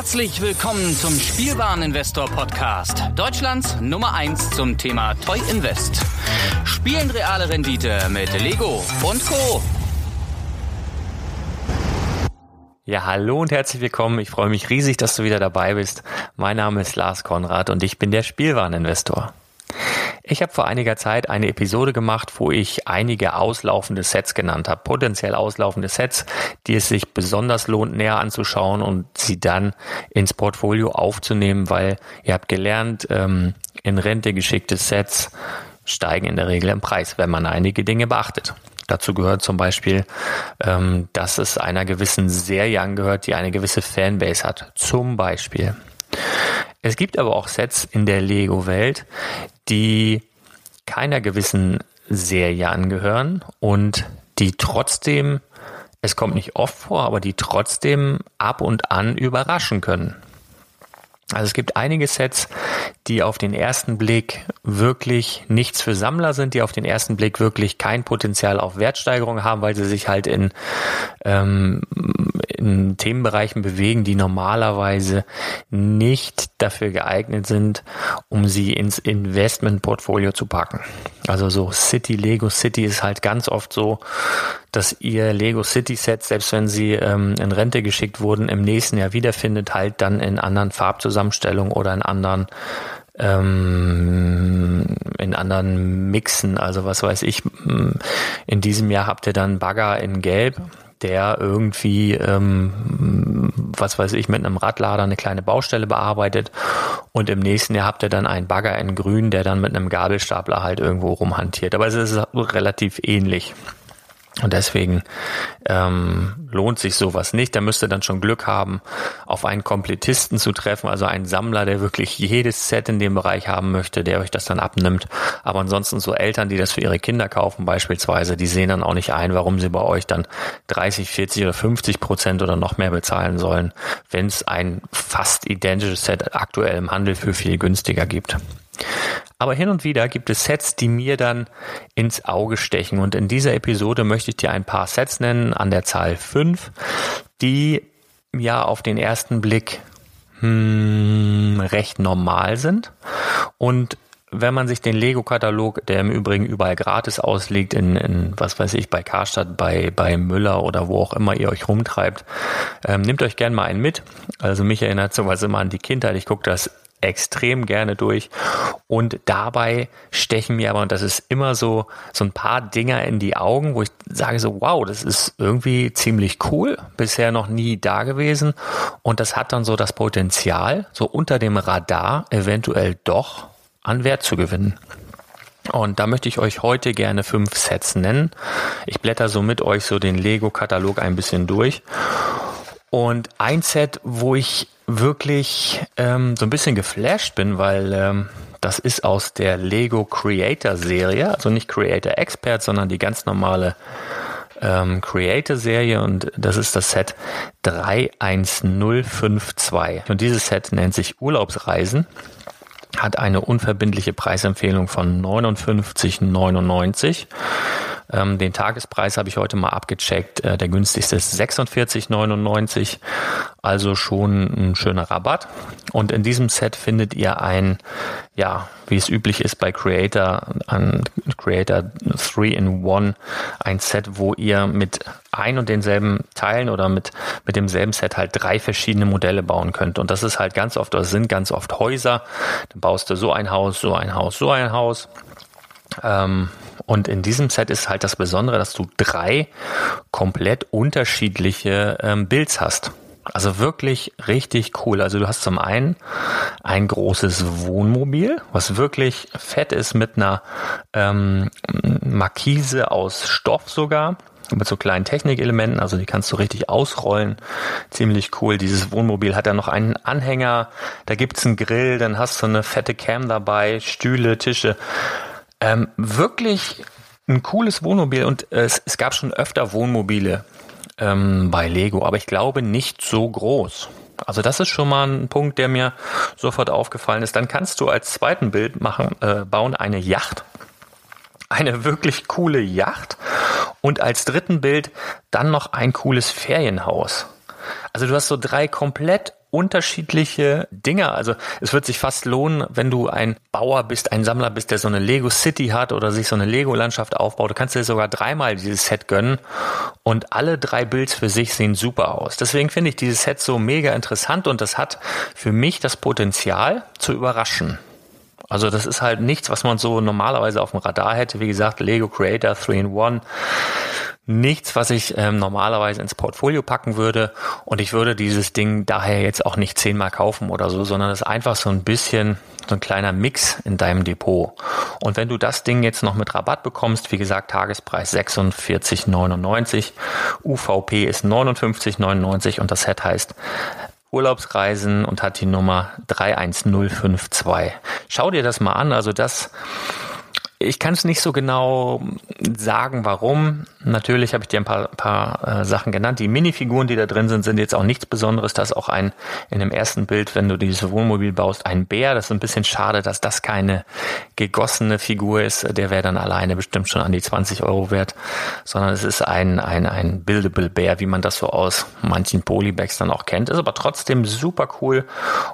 Herzlich willkommen zum Spielwareninvestor Podcast. Deutschlands Nummer 1 zum Thema Toy Invest. Spielen reale Rendite mit Lego und Co. Ja, hallo und herzlich willkommen. Ich freue mich riesig, dass du wieder dabei bist. Mein Name ist Lars Konrad und ich bin der Spielwareninvestor. Ich habe vor einiger Zeit eine Episode gemacht, wo ich einige auslaufende Sets genannt habe, potenziell auslaufende Sets, die es sich besonders lohnt, näher anzuschauen und sie dann ins Portfolio aufzunehmen, weil ihr habt gelernt, ähm, in Rente geschickte Sets steigen in der Regel im Preis, wenn man einige Dinge beachtet. Dazu gehört zum Beispiel, ähm, dass es einer gewissen Serie angehört, die eine gewisse Fanbase hat. Zum Beispiel. Es gibt aber auch Sets in der Lego-Welt, die keiner gewissen Serie angehören und die trotzdem, es kommt nicht oft vor, aber die trotzdem ab und an überraschen können. Also es gibt einige Sets, die auf den ersten Blick wirklich nichts für Sammler sind, die auf den ersten Blick wirklich kein Potenzial auf Wertsteigerung haben, weil sie sich halt in, ähm, in Themenbereichen bewegen, die normalerweise nicht dafür geeignet sind, um sie ins Investmentportfolio zu packen. Also so City, Lego City ist halt ganz oft so, dass ihr Lego City Set, selbst wenn sie ähm, in Rente geschickt wurden, im nächsten Jahr wiederfindet, halt dann in anderen Farbzusammenstellungen oder in anderen ähm, in anderen Mixen. Also was weiß ich, in diesem Jahr habt ihr dann Bagger in Gelb der irgendwie, ähm, was weiß ich, mit einem Radlader eine kleine Baustelle bearbeitet und im nächsten Jahr habt ihr dann einen Bagger in Grün, der dann mit einem Gabelstapler halt irgendwo rumhantiert. Aber es ist relativ ähnlich. Und deswegen ähm, lohnt sich sowas nicht. Da müsst ihr dann schon Glück haben, auf einen Komplettisten zu treffen, also einen Sammler, der wirklich jedes Set in dem Bereich haben möchte, der euch das dann abnimmt. Aber ansonsten so Eltern, die das für ihre Kinder kaufen beispielsweise, die sehen dann auch nicht ein, warum sie bei euch dann 30, 40 oder 50 Prozent oder noch mehr bezahlen sollen, wenn es ein fast identisches Set aktuell im Handel für viel günstiger gibt. Aber hin und wieder gibt es Sets, die mir dann ins Auge stechen. Und in dieser Episode möchte ich dir ein paar Sets nennen, an der Zahl 5, die ja auf den ersten Blick hm, recht normal sind. Und wenn man sich den Lego-Katalog, der im Übrigen überall gratis ausliegt, in, in was weiß ich, bei Karstadt, bei, bei Müller oder wo auch immer ihr euch rumtreibt, ähm, nehmt euch gern mal einen mit. Also mich erinnert sowas immer an die Kindheit. Ich gucke das extrem gerne durch. Und dabei stechen mir aber, und das ist immer so, so ein paar Dinger in die Augen, wo ich sage so, wow, das ist irgendwie ziemlich cool, bisher noch nie da gewesen. Und das hat dann so das Potenzial, so unter dem Radar eventuell doch an Wert zu gewinnen. Und da möchte ich euch heute gerne fünf Sets nennen. Ich blätter so mit euch so den Lego-Katalog ein bisschen durch. Und ein Set, wo ich wirklich ähm, so ein bisschen geflasht bin, weil ähm, das ist aus der Lego Creator Serie, also nicht Creator Expert, sondern die ganz normale ähm, Creator Serie. Und das ist das Set 31052. Und dieses Set nennt sich Urlaubsreisen. Hat eine unverbindliche Preisempfehlung von 59,99 ähm, den Tagespreis habe ich heute mal abgecheckt. Äh, der günstigste ist 46,99, also schon ein schöner Rabatt. Und in diesem Set findet ihr ein, ja, wie es üblich ist bei Creator, ein Creator 3-in-1, ein Set, wo ihr mit ein und denselben Teilen oder mit, mit demselben Set halt drei verschiedene Modelle bauen könnt. Und das ist halt ganz oft, das sind ganz oft Häuser. Dann baust du so ein Haus, so ein Haus, so ein Haus. Ähm, und in diesem Set ist halt das Besondere, dass du drei komplett unterschiedliche ähm, Builds hast. Also wirklich richtig cool. Also du hast zum einen ein großes Wohnmobil, was wirklich fett ist mit einer ähm, Markise aus Stoff sogar mit so kleinen Technikelementen, also die kannst du richtig ausrollen. Ziemlich cool. Dieses Wohnmobil hat ja noch einen Anhänger, da gibt's einen Grill, dann hast du eine fette Cam dabei, Stühle, Tische. Ähm, wirklich ein cooles Wohnmobil und äh, es, es gab schon öfter Wohnmobile ähm, bei Lego, aber ich glaube nicht so groß. Also das ist schon mal ein Punkt, der mir sofort aufgefallen ist. Dann kannst du als zweiten Bild machen, äh, bauen eine Yacht. Eine wirklich coole Yacht. Und als dritten Bild dann noch ein cooles Ferienhaus. Also du hast so drei komplett unterschiedliche Dinge. Also es wird sich fast lohnen, wenn du ein Bauer bist, ein Sammler bist, der so eine Lego City hat oder sich so eine Lego-Landschaft aufbaut. Du kannst dir sogar dreimal dieses Set gönnen und alle drei Builds für sich sehen super aus. Deswegen finde ich dieses Set so mega interessant und das hat für mich das Potenzial zu überraschen. Also das ist halt nichts, was man so normalerweise auf dem Radar hätte. Wie gesagt, Lego Creator 3-in-1 nichts, was ich ähm, normalerweise ins Portfolio packen würde. Und ich würde dieses Ding daher jetzt auch nicht zehnmal kaufen oder so, sondern es ist einfach so ein bisschen so ein kleiner Mix in deinem Depot. Und wenn du das Ding jetzt noch mit Rabatt bekommst, wie gesagt, Tagespreis 46,99, UVP ist 59,99 und das Set heißt Urlaubsreisen und hat die Nummer 31052. Schau dir das mal an. Also das ich kann es nicht so genau sagen, warum. Natürlich habe ich dir ein paar, paar äh, Sachen genannt. Die Minifiguren, die da drin sind, sind jetzt auch nichts Besonderes. Da ist auch ein, in dem ersten Bild, wenn du dieses Wohnmobil baust, ein Bär. Das ist ein bisschen schade, dass das keine gegossene Figur ist. Der wäre dann alleine bestimmt schon an die 20 Euro wert. Sondern es ist ein, ein, ein Buildable Bär, wie man das so aus manchen Polybags dann auch kennt. Ist aber trotzdem super cool.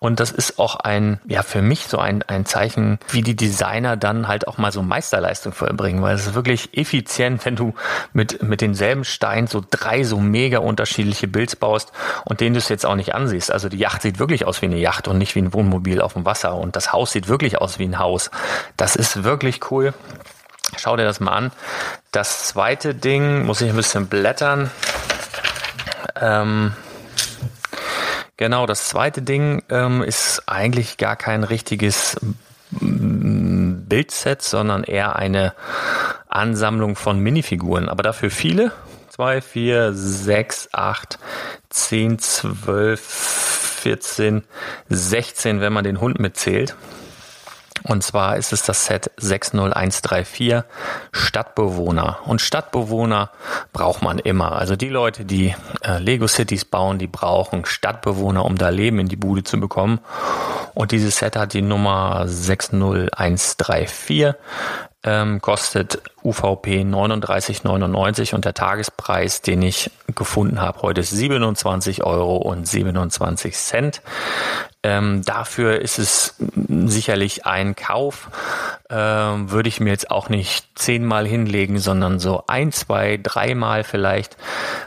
Und das ist auch ein, ja, für mich so ein, ein Zeichen, wie die Designer dann halt auch mal so Meisterleistung vollbringen, weil es ist wirklich effizient, wenn du mit, mit denselben Steinen so drei so mega unterschiedliche Builds baust und den du es jetzt auch nicht ansiehst. Also die Yacht sieht wirklich aus wie eine Yacht und nicht wie ein Wohnmobil auf dem Wasser und das Haus sieht wirklich aus wie ein Haus. Das ist wirklich cool. Schau dir das mal an. Das zweite Ding, muss ich ein bisschen blättern. Ähm, genau, das zweite Ding ähm, ist eigentlich gar kein richtiges Bildset, sondern eher eine Ansammlung von Minifiguren, aber dafür viele. 2, 4, 6, 8, 10, 12, 14, 16, wenn man den Hund mitzählt. Und zwar ist es das Set 60134 Stadtbewohner. Und Stadtbewohner braucht man immer. Also die Leute, die äh, Lego Cities bauen, die brauchen Stadtbewohner, um da Leben in die Bude zu bekommen. Und dieses Set hat die Nummer 60134 ähm, kostet UVP 39,99 und der Tagespreis, den ich gefunden habe, heute ist 27 Euro und 27 Cent. Ähm, dafür ist es sicherlich ein Kauf. Ähm, würde ich mir jetzt auch nicht zehnmal hinlegen, sondern so ein, zwei, dreimal vielleicht,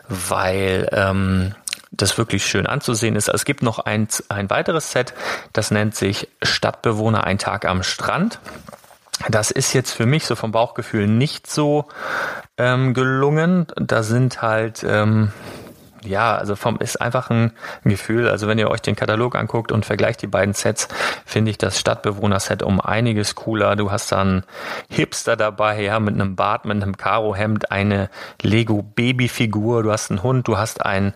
weil ähm, das wirklich schön anzusehen ist. Es gibt noch ein, ein weiteres Set, das nennt sich Stadtbewohner ein Tag am Strand. Das ist jetzt für mich so vom Bauchgefühl nicht so ähm, gelungen. Da sind halt ähm, ja, also vom ist einfach ein Gefühl. Also wenn ihr euch den Katalog anguckt und vergleicht die beiden Sets, finde ich das Stadtbewohner-Set um einiges cooler. Du hast dann Hipster dabei, ja, mit einem Bart, mit einem Karohemd, eine Lego-Babyfigur, du hast einen Hund, du hast einen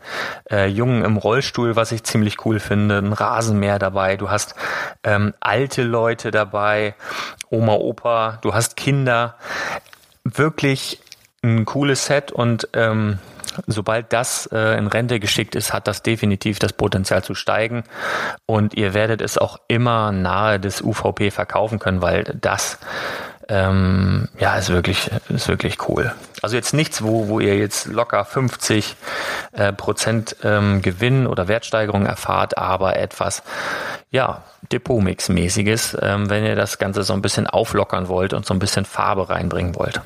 äh, Jungen im Rollstuhl, was ich ziemlich cool finde, ein Rasenmäher dabei, du hast ähm, alte Leute dabei, Oma, Opa, du hast Kinder. Wirklich ein cooles Set und ähm, sobald das äh, in Rente geschickt ist, hat das definitiv das Potenzial zu steigen. Und ihr werdet es auch immer nahe des UVP verkaufen können, weil das ähm, ja ist wirklich ist wirklich cool. Also jetzt nichts, wo wo ihr jetzt locker 50 äh, Prozent ähm, Gewinn oder Wertsteigerung erfahrt, aber etwas ja Depotmix-mäßiges, ähm, wenn ihr das Ganze so ein bisschen auflockern wollt und so ein bisschen Farbe reinbringen wollt.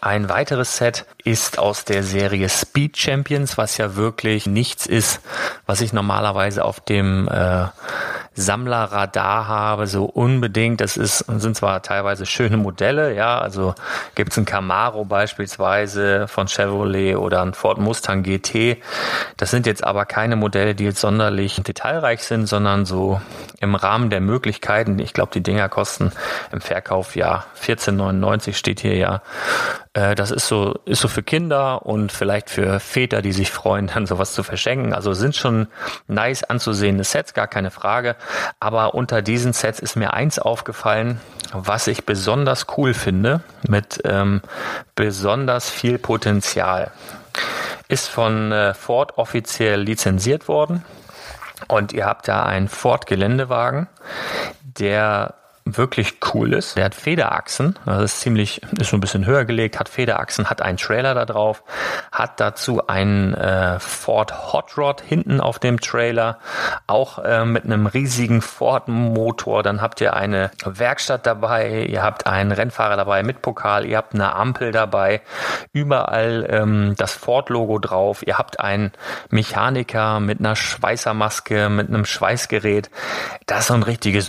Ein weiteres Set ist aus der Serie Speed Champions, was ja wirklich nichts ist, was ich normalerweise auf dem äh, Sammlerradar habe, so unbedingt. Das ist, sind zwar teilweise schöne Modelle, ja, also gibt's ein Camaro beispielsweise von Chevrolet oder ein Ford Mustang GT. Das sind jetzt aber keine Modelle, die jetzt sonderlich detailreich sind, sondern so im Rahmen der Möglichkeiten. Ich glaube, die Dinger kosten im Verkauf ja 14,99 steht hier ja. Äh, das ist so, ist so für Kinder und vielleicht für Väter, die sich freuen, dann sowas zu verschenken. Also sind schon nice anzusehende Sets, gar keine Frage. Aber unter diesen Sets ist mir eins aufgefallen, was ich besonders cool finde, mit ähm, besonders viel Potenzial. Ist von äh, Ford offiziell lizenziert worden und ihr habt da einen Ford Geländewagen, der wirklich cool ist. Der hat Federachsen, das ist ziemlich, ist so ein bisschen höher gelegt, hat Federachsen, hat einen Trailer da drauf, hat dazu einen äh, Ford Hot Rod hinten auf dem Trailer, auch äh, mit einem riesigen Ford Motor. Dann habt ihr eine Werkstatt dabei, ihr habt einen Rennfahrer dabei mit Pokal, ihr habt eine Ampel dabei, überall ähm, das Ford Logo drauf, ihr habt einen Mechaniker mit einer Schweißermaske, mit einem Schweißgerät. Das ist so ein richtiges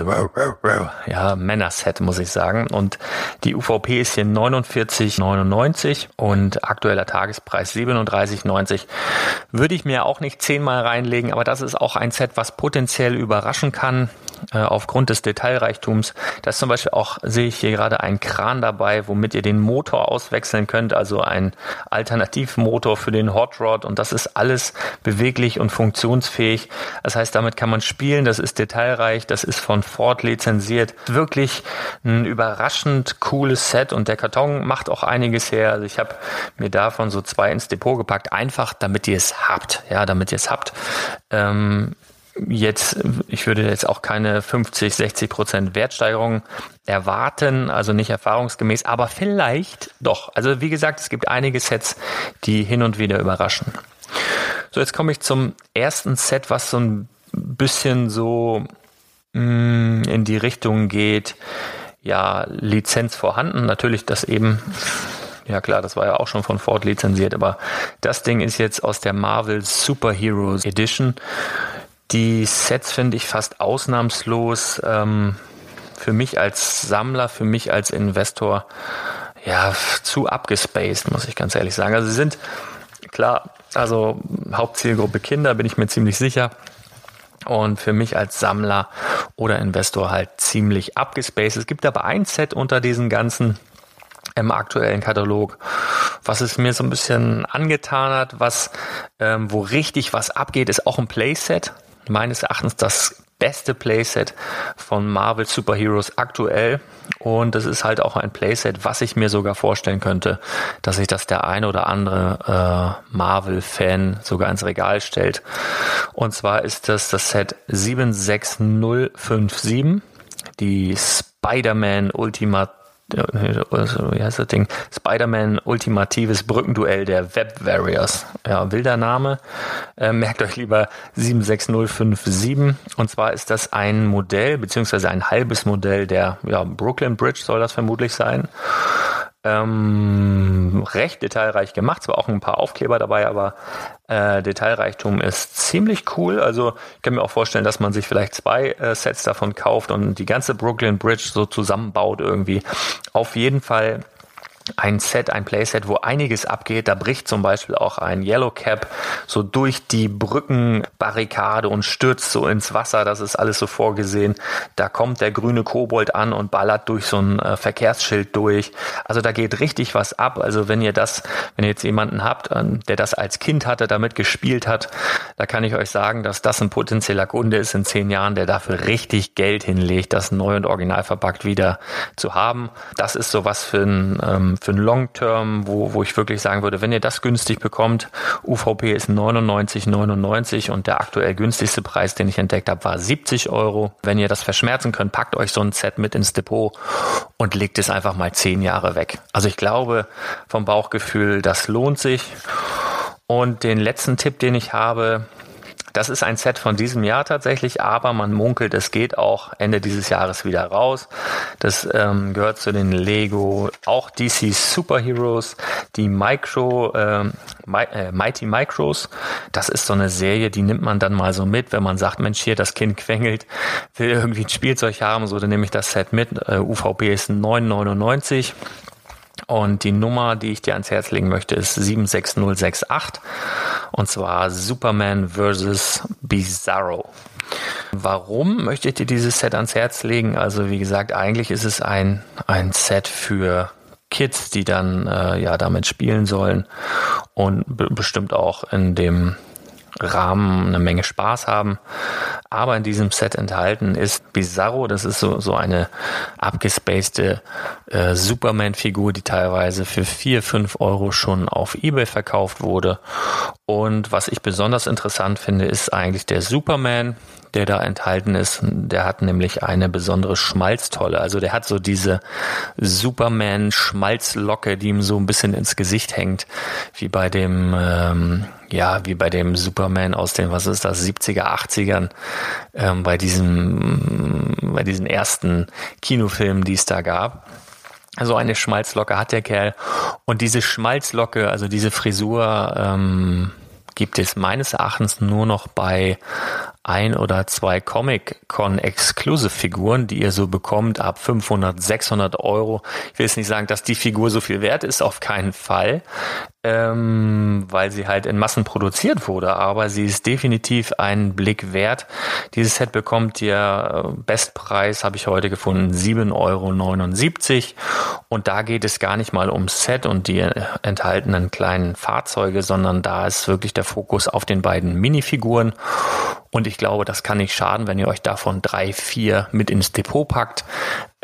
ja, Männerset, muss ich sagen. Und die UVP ist hier 49,99 und aktueller Tagespreis 37,90. Würde ich mir auch nicht zehnmal reinlegen, aber das ist auch ein Set, was potenziell überraschen kann äh, aufgrund des Detailreichtums. Da ist zum Beispiel auch, sehe ich hier gerade einen Kran dabei, womit ihr den Motor auswechseln könnt, also ein Alternativmotor für den Hot Rod und das ist alles beweglich und funktionsfähig. Das heißt, damit kann man spielen, das ist detailreich, das ist von Ford lizenziert. Wirklich ein überraschend cooles Set und der Karton macht auch einiges her. Also ich habe mir davon so zwei ins Depot gepackt, einfach damit ihr es habt, ja, damit ihr es habt. Ähm, jetzt, ich würde jetzt auch keine 50, 60 Prozent Wertsteigerung erwarten, also nicht erfahrungsgemäß, aber vielleicht doch. Also wie gesagt, es gibt einige Sets, die hin und wieder überraschen. So, jetzt komme ich zum ersten Set, was so ein bisschen so in die Richtung geht, ja, Lizenz vorhanden. Natürlich das eben ja klar, das war ja auch schon von Ford lizenziert, aber das Ding ist jetzt aus der Marvel Superheroes Edition. Die Sets finde ich fast ausnahmslos ähm, für mich als Sammler, für mich als Investor ja zu abgespaced, muss ich ganz ehrlich sagen. Also sie sind klar, also Hauptzielgruppe Kinder, bin ich mir ziemlich sicher. Und für mich als Sammler oder Investor halt ziemlich abgespaced. Es gibt aber ein Set unter diesen ganzen im aktuellen Katalog, was es mir so ein bisschen angetan hat, was ähm, wo richtig was abgeht, ist auch ein Playset meines Erachtens das beste Playset von Marvel Superheroes aktuell. Und das ist halt auch ein Playset, was ich mir sogar vorstellen könnte, dass sich das der ein oder andere äh, Marvel-Fan sogar ins Regal stellt. Und zwar ist das das Set 76057, die Spider-Man Ultimate wie heißt das Ding? Spider-Man Ultimatives Brückenduell der Web Warriors. Ja, wilder Name. Äh, merkt euch lieber 76057. Und zwar ist das ein Modell, beziehungsweise ein halbes Modell der ja, Brooklyn Bridge soll das vermutlich sein. Ähm, recht detailreich gemacht, zwar auch ein paar Aufkleber dabei, aber äh, Detailreichtum ist ziemlich cool. Also ich kann mir auch vorstellen, dass man sich vielleicht zwei äh, Sets davon kauft und die ganze Brooklyn Bridge so zusammenbaut irgendwie. Auf jeden Fall ein Set, ein Playset, wo einiges abgeht. Da bricht zum Beispiel auch ein Yellow Cap so durch die Brückenbarrikade und stürzt so ins Wasser. Das ist alles so vorgesehen. Da kommt der grüne Kobold an und ballert durch so ein äh, Verkehrsschild durch. Also da geht richtig was ab. Also wenn ihr das, wenn ihr jetzt jemanden habt, ähm, der das als Kind hatte, damit gespielt hat, da kann ich euch sagen, dass das ein potenzieller Kunde ist in zehn Jahren, der dafür richtig Geld hinlegt, das neu und original verpackt wieder zu haben. Das ist so was für ein ähm, für einen Long Term, wo, wo ich wirklich sagen würde, wenn ihr das günstig bekommt, UVP ist 99,99 und der aktuell günstigste Preis, den ich entdeckt habe, war 70 Euro. Wenn ihr das verschmerzen könnt, packt euch so ein Set mit ins Depot und legt es einfach mal zehn Jahre weg. Also ich glaube vom Bauchgefühl, das lohnt sich. Und den letzten Tipp, den ich habe, das ist ein Set von diesem Jahr tatsächlich, aber man munkelt, es geht auch Ende dieses Jahres wieder raus. Das ähm, gehört zu den Lego, auch DC Superheroes, die Micro, ähm, äh, Mighty Micros. Das ist so eine Serie, die nimmt man dann mal so mit, wenn man sagt, Mensch, hier das Kind quengelt, will irgendwie ein Spielzeug haben, so dann nehme ich das Set mit. Äh, UVP ist 9,99. Und die Nummer, die ich dir ans Herz legen möchte, ist 76068. Und zwar Superman vs. Bizarro. Warum möchte ich dir dieses Set ans Herz legen? Also wie gesagt, eigentlich ist es ein, ein Set für Kids, die dann äh, ja damit spielen sollen und bestimmt auch in dem Rahmen eine Menge Spaß haben. Aber in diesem Set enthalten ist Bizarro, das ist so, so eine abgespacede äh, Superman-Figur, die teilweise für vier fünf Euro schon auf Ebay verkauft wurde. Und was ich besonders interessant finde, ist eigentlich der Superman, der da enthalten ist. Der hat nämlich eine besondere Schmalztolle. Also der hat so diese Superman-Schmalzlocke, die ihm so ein bisschen ins Gesicht hängt, wie bei dem, ähm, ja, wie bei dem Superman aus den, was ist das, 70er, 80ern, ähm, bei diesem, bei diesen ersten Kinofilmen, die es da gab. Also eine Schmalzlocke hat der Kerl. Und diese Schmalzlocke, also diese Frisur, ähm, gibt es meines Erachtens nur noch bei ein oder zwei Comic-Con-Exclusive-Figuren, die ihr so bekommt ab 500, 600 Euro. Ich will jetzt nicht sagen, dass die Figur so viel wert ist, auf keinen Fall, ähm, weil sie halt in Massen produziert wurde, aber sie ist definitiv einen Blick wert. Dieses Set bekommt ihr äh, Bestpreis, habe ich heute gefunden, 7,79 Euro. Und da geht es gar nicht mal ums Set und die enthaltenen kleinen Fahrzeuge, sondern da ist wirklich der Fokus auf den beiden Minifiguren. Und ich glaube, das kann nicht schaden, wenn ihr euch davon drei, vier mit ins Depot packt.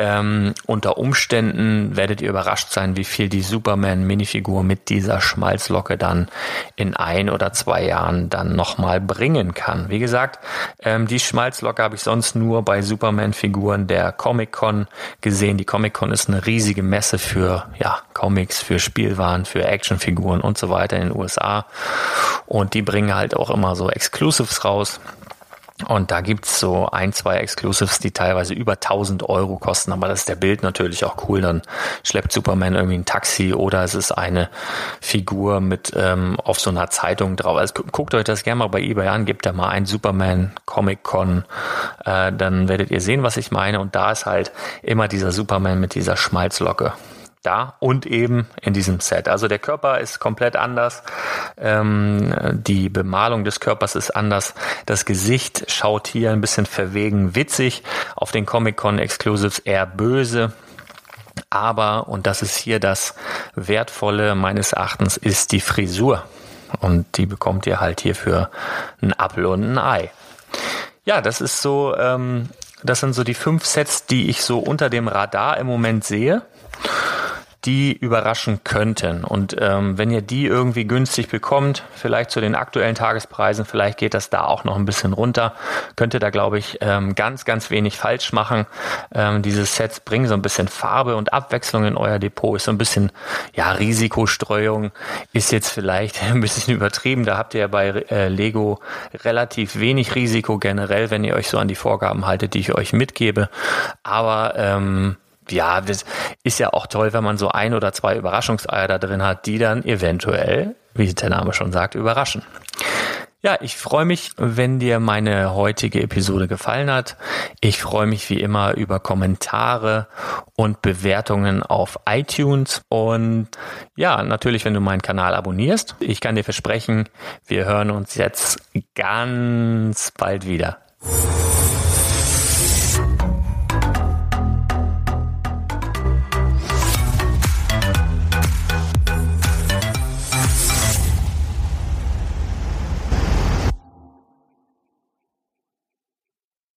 Ähm, unter Umständen werdet ihr überrascht sein, wie viel die Superman-Minifigur mit dieser Schmalzlocke dann in ein oder zwei Jahren dann nochmal bringen kann. Wie gesagt, ähm, die Schmalzlocke habe ich sonst nur bei Superman-Figuren der Comic-Con gesehen. Die Comic-Con ist eine riesige Messe für ja, Comics, für Spielwaren, für Actionfiguren und so weiter in den USA. Und die bringen halt auch immer so Exclusives raus. Und da gibt's so ein, zwei Exclusives, die teilweise über 1000 Euro kosten. Aber das ist der Bild natürlich auch cool. Dann schleppt Superman irgendwie ein Taxi oder es ist eine Figur mit ähm, auf so einer Zeitung drauf. Also guckt euch das gerne mal bei eBay an. Gebt da mal ein Superman Comic Con. Äh, dann werdet ihr sehen, was ich meine. Und da ist halt immer dieser Superman mit dieser Schmalzlocke da und eben in diesem Set. Also der Körper ist komplett anders, ähm, die Bemalung des Körpers ist anders, das Gesicht schaut hier ein bisschen verwegen witzig, auf den Comic-Con Exclusives eher böse. Aber, und das ist hier das Wertvolle meines Erachtens, ist die Frisur. Und die bekommt ihr halt hier für einen Apfel und ein Ei. Ja, das ist so, ähm, das sind so die fünf Sets, die ich so unter dem Radar im Moment sehe die überraschen könnten. Und ähm, wenn ihr die irgendwie günstig bekommt, vielleicht zu den aktuellen Tagespreisen, vielleicht geht das da auch noch ein bisschen runter, könnt ihr da, glaube ich, ähm, ganz, ganz wenig falsch machen. Ähm, diese Sets bringen so ein bisschen Farbe und Abwechslung in euer Depot, ist so ein bisschen, ja, Risikostreuung ist jetzt vielleicht ein bisschen übertrieben. Da habt ihr ja bei äh, Lego relativ wenig Risiko generell, wenn ihr euch so an die Vorgaben haltet, die ich euch mitgebe. Aber ähm, ja, das ist ja auch toll, wenn man so ein oder zwei Überraschungseier da drin hat, die dann eventuell, wie der Name schon sagt, überraschen. Ja, ich freue mich, wenn dir meine heutige Episode gefallen hat. Ich freue mich wie immer über Kommentare und Bewertungen auf iTunes und ja, natürlich, wenn du meinen Kanal abonnierst. Ich kann dir versprechen, wir hören uns jetzt ganz bald wieder.